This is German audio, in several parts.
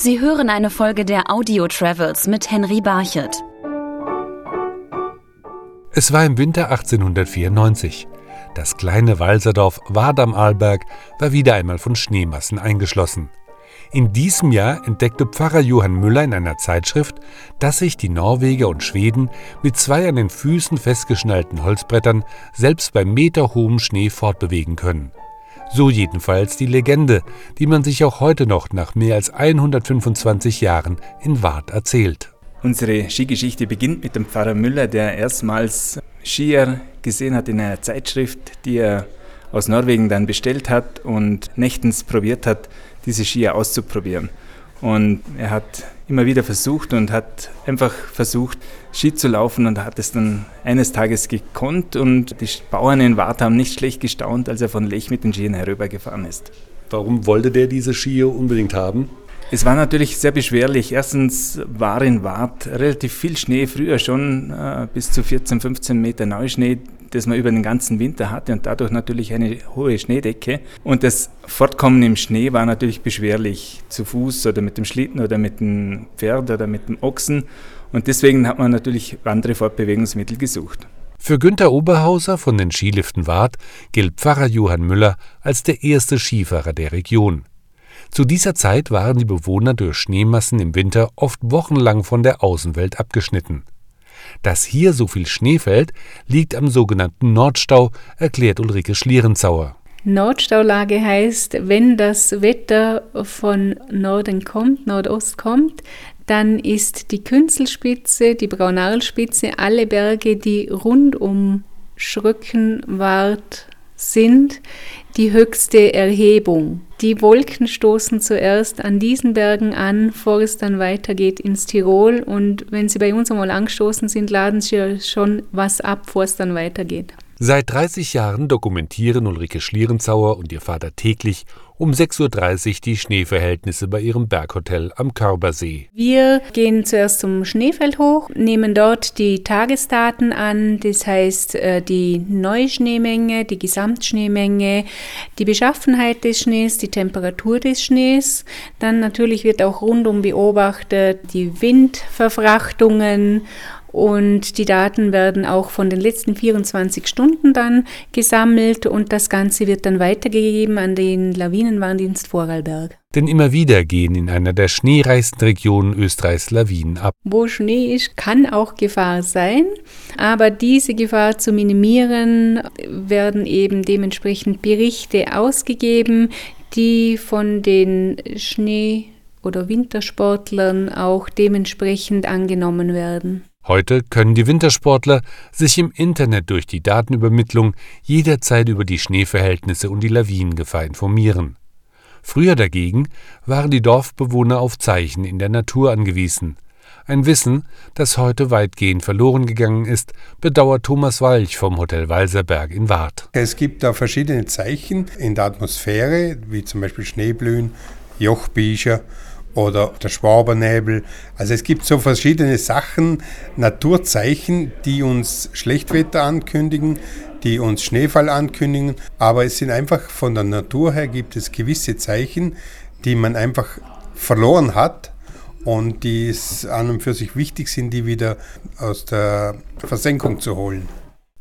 Sie hören eine Folge der Audio Travels mit Henry Barchet. Es war im Winter 1894. Das kleine Walserdorf Ward am Arlberg war wieder einmal von Schneemassen eingeschlossen. In diesem Jahr entdeckte Pfarrer Johann Müller in einer Zeitschrift, dass sich die Norweger und Schweden mit zwei an den Füßen festgeschnallten Holzbrettern selbst bei meterhohem Schnee fortbewegen können. So jedenfalls die Legende, die man sich auch heute noch nach mehr als 125 Jahren in Wart erzählt. Unsere Skigeschichte beginnt mit dem Pfarrer Müller, der erstmals Skier gesehen hat in einer Zeitschrift, die er aus Norwegen dann bestellt hat und nächtens probiert hat, diese Skier auszuprobieren. Und er hat immer wieder versucht und hat einfach versucht, Ski zu laufen und hat es dann eines Tages gekonnt und die Bauern in Wart haben nicht schlecht gestaunt, als er von Lech mit den Skiern herübergefahren ist. Warum wollte der diese Skier unbedingt haben? Es war natürlich sehr beschwerlich. Erstens war in Wart relativ viel Schnee, früher schon äh, bis zu 14, 15 Meter Neuschnee das man über den ganzen Winter hatte und dadurch natürlich eine hohe Schneedecke. Und das Fortkommen im Schnee war natürlich beschwerlich, zu Fuß oder mit dem Schlitten oder mit dem Pferd oder mit dem Ochsen. Und deswegen hat man natürlich andere Fortbewegungsmittel gesucht. Für Günter Oberhauser von den Skiliften Wart gilt Pfarrer Johann Müller als der erste Skifahrer der Region. Zu dieser Zeit waren die Bewohner durch Schneemassen im Winter oft wochenlang von der Außenwelt abgeschnitten. Dass hier so viel Schnee fällt, liegt am sogenannten Nordstau, erklärt Ulrike Schlierenzauer. Nordstaulage heißt, wenn das Wetter von Norden kommt, Nordost kommt, dann ist die Künzelspitze, die Braunarlspitze, alle Berge, die rund um Schröckenwart sind, die höchste Erhebung. Die Wolken stoßen zuerst an diesen Bergen an, bevor es dann weitergeht ins Tirol. Und wenn sie bei uns einmal angestoßen sind, laden sie schon was ab, bevor es dann weitergeht. Seit 30 Jahren dokumentieren Ulrike Schlierenzauer und ihr Vater täglich um 6.30 Uhr die Schneeverhältnisse bei ihrem Berghotel am Körbersee. Wir gehen zuerst zum Schneefeld hoch, nehmen dort die Tagesdaten an, das heißt äh, die Neuschneemenge, die Gesamtschneemenge, die Beschaffenheit des Schnees, die Temperatur des Schnees. Dann natürlich wird auch rundum beobachtet die Windverfrachtungen und die Daten werden auch von den letzten 24 Stunden dann gesammelt und das Ganze wird dann weitergegeben an den Lawinenwarndienst Vorarlberg. Denn immer wieder gehen in einer der schneereichsten Regionen Österreichs Lawinen ab. Wo Schnee ist, kann auch Gefahr sein, aber diese Gefahr zu minimieren, werden eben dementsprechend Berichte ausgegeben, die von den Schnee- oder Wintersportlern auch dementsprechend angenommen werden. Heute können die Wintersportler sich im Internet durch die Datenübermittlung jederzeit über die Schneeverhältnisse und die Lawinengefahr informieren. Früher dagegen waren die Dorfbewohner auf Zeichen in der Natur angewiesen. Ein Wissen, das heute weitgehend verloren gegangen ist, bedauert Thomas Walch vom Hotel Walserberg in Wart. Es gibt da verschiedene Zeichen in der Atmosphäre, wie zum Beispiel Schneeblühen, Jochbischer oder der Schwabernebel. Also es gibt so verschiedene Sachen, Naturzeichen, die uns Schlechtwetter ankündigen, die uns Schneefall ankündigen, aber es sind einfach von der Natur her gibt es gewisse Zeichen, die man einfach verloren hat und die es an und für sich wichtig sind, die wieder aus der Versenkung zu holen.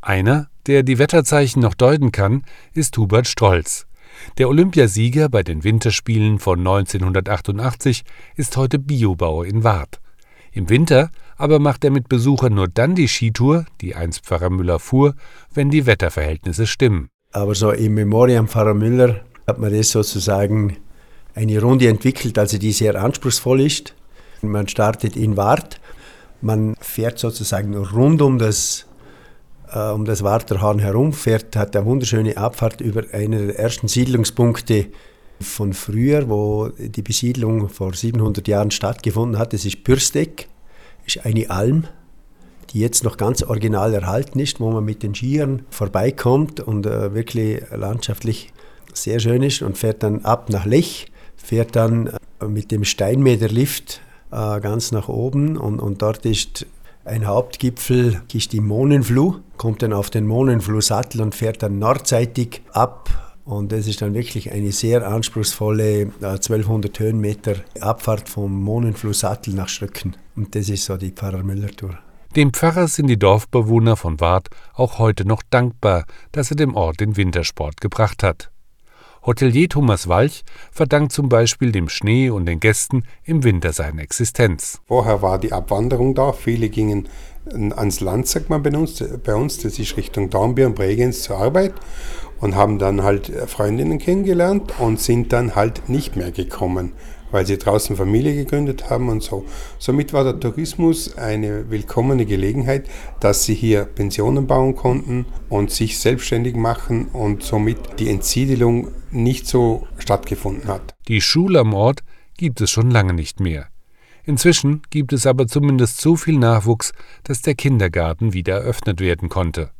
Einer, der die Wetterzeichen noch deuten kann, ist Hubert Strolz. Der Olympiasieger bei den Winterspielen von 1988 ist heute Biobauer in Wart. Im Winter aber macht er mit Besuchern nur dann die Skitour, die einst Pfarrer Müller fuhr, wenn die Wetterverhältnisse stimmen. Aber so im Memoriam Pfarrer Müller hat man das sozusagen eine Runde entwickelt, also die sehr anspruchsvoll ist. Man startet in Wart, man fährt sozusagen rund um das äh, um das Warterhahn herumfährt, hat eine wunderschöne Abfahrt über einen der ersten Siedlungspunkte von früher, wo die Besiedlung vor 700 Jahren stattgefunden hat. Das ist Pürsteck, ist eine Alm, die jetzt noch ganz original erhalten ist, wo man mit den Skiern vorbeikommt und äh, wirklich landschaftlich sehr schön ist und fährt dann ab nach Lech, fährt dann äh, mit dem Steinmeterlift äh, ganz nach oben und, und dort ist ein Hauptgipfel ist die Monenfluh, kommt dann auf den Monenfluh-Sattel und fährt dann nordseitig ab Und das ist dann wirklich eine sehr anspruchsvolle 1200 Höhenmeter Abfahrt vom Monenfluss Sattel nach Schröcken. Und das ist so die Pfarrer Müller Tour. Dem Pfarrer sind die Dorfbewohner von Wart auch heute noch dankbar, dass er dem Ort den Wintersport gebracht hat. Hotelier Thomas Walch verdankt zum Beispiel dem Schnee und den Gästen im Winter seine Existenz. Vorher war die Abwanderung da. Viele gingen ans Land, sagt man bei uns. Bei uns das ist Richtung Dornbirn, Bregenz zur Arbeit und haben dann halt Freundinnen kennengelernt und sind dann halt nicht mehr gekommen weil sie draußen Familie gegründet haben und so. Somit war der Tourismus eine willkommene Gelegenheit, dass sie hier Pensionen bauen konnten und sich selbstständig machen und somit die Entsiedelung nicht so stattgefunden hat. Die Schule am Ort gibt es schon lange nicht mehr. Inzwischen gibt es aber zumindest so viel Nachwuchs, dass der Kindergarten wieder eröffnet werden konnte.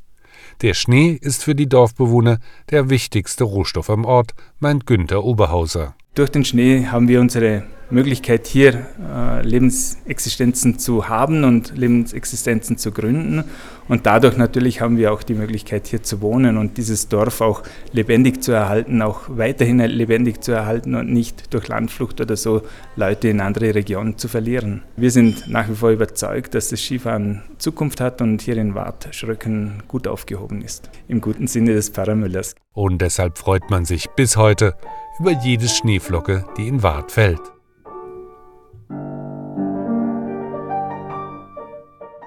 Der Schnee ist für die Dorfbewohner der wichtigste Rohstoff am Ort, meint Günther Oberhauser. Durch den Schnee haben wir unsere Möglichkeit, hier äh, Lebensexistenzen zu haben und Lebensexistenzen zu gründen. Und dadurch natürlich haben wir auch die Möglichkeit, hier zu wohnen und dieses Dorf auch lebendig zu erhalten, auch weiterhin lebendig zu erhalten und nicht durch Landflucht oder so Leute in andere Regionen zu verlieren. Wir sind nach wie vor überzeugt, dass das Skifahren Zukunft hat und hier in Wart Schröcken gut aufgehoben ist. Im guten Sinne des Pfarrermüllers. Und deshalb freut man sich bis heute über jede Schneeflocke, die in Wart fällt.